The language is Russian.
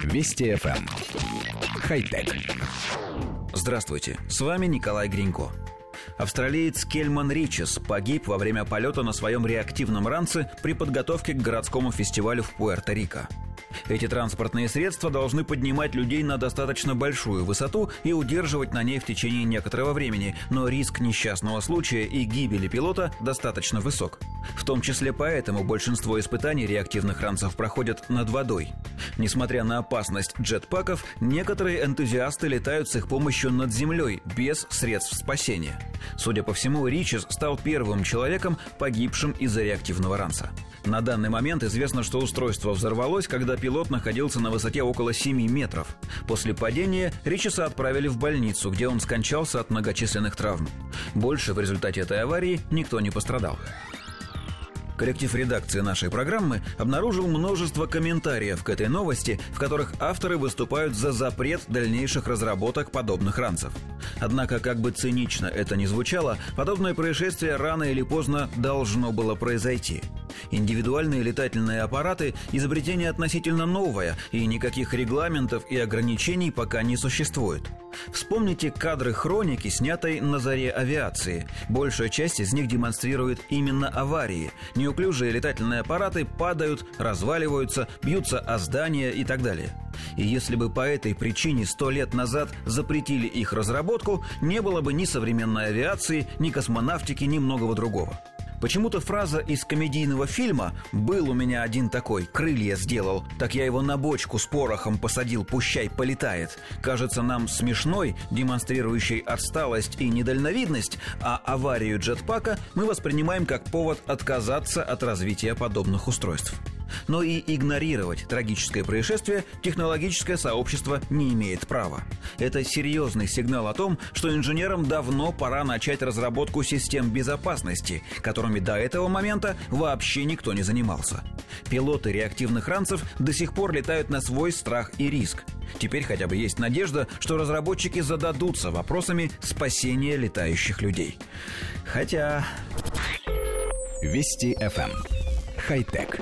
Вести FM. Эм. Хай-тек. Здравствуйте, с вами Николай Гринько. Австралиец Кельман Ричес погиб во время полета на своем реактивном ранце при подготовке к городскому фестивалю в Пуэрто-Рико. Эти транспортные средства должны поднимать людей на достаточно большую высоту и удерживать на ней в течение некоторого времени, но риск несчастного случая и гибели пилота достаточно высок. В том числе поэтому большинство испытаний реактивных ранцев проходят над водой. Несмотря на опасность джетпаков, некоторые энтузиасты летают с их помощью над землей, без средств спасения. Судя по всему, Ричес стал первым человеком, погибшим из-за реактивного ранца. На данный момент известно, что устройство взорвалось, когда пилот находился на высоте около 7 метров. После падения Ричеса отправили в больницу, где он скончался от многочисленных травм. Больше в результате этой аварии никто не пострадал. Коллектив редакции нашей программы обнаружил множество комментариев к этой новости, в которых авторы выступают за запрет дальнейших разработок подобных ранцев. Однако, как бы цинично это ни звучало, подобное происшествие рано или поздно должно было произойти – Индивидуальные летательные аппараты – изобретение относительно новое, и никаких регламентов и ограничений пока не существует. Вспомните кадры хроники, снятой на заре авиации. Большая часть из них демонстрирует именно аварии. Неуклюжие летательные аппараты падают, разваливаются, бьются о здания и так далее. И если бы по этой причине сто лет назад запретили их разработку, не было бы ни современной авиации, ни космонавтики, ни многого другого. Почему-то фраза из комедийного фильма «Был у меня один такой, крылья сделал, так я его на бочку с порохом посадил, пущай полетает» кажется нам смешной, демонстрирующей отсталость и недальновидность, а аварию джетпака мы воспринимаем как повод отказаться от развития подобных устройств. Но и игнорировать трагическое происшествие технологическое сообщество не имеет права. Это серьезный сигнал о том, что инженерам давно пора начать разработку систем безопасности, которыми до этого момента вообще никто не занимался. Пилоты реактивных ранцев до сих пор летают на свой страх и риск. Теперь хотя бы есть надежда, что разработчики зададутся вопросами спасения летающих людей. Хотя... Вести FM. Эм. Хай-тек.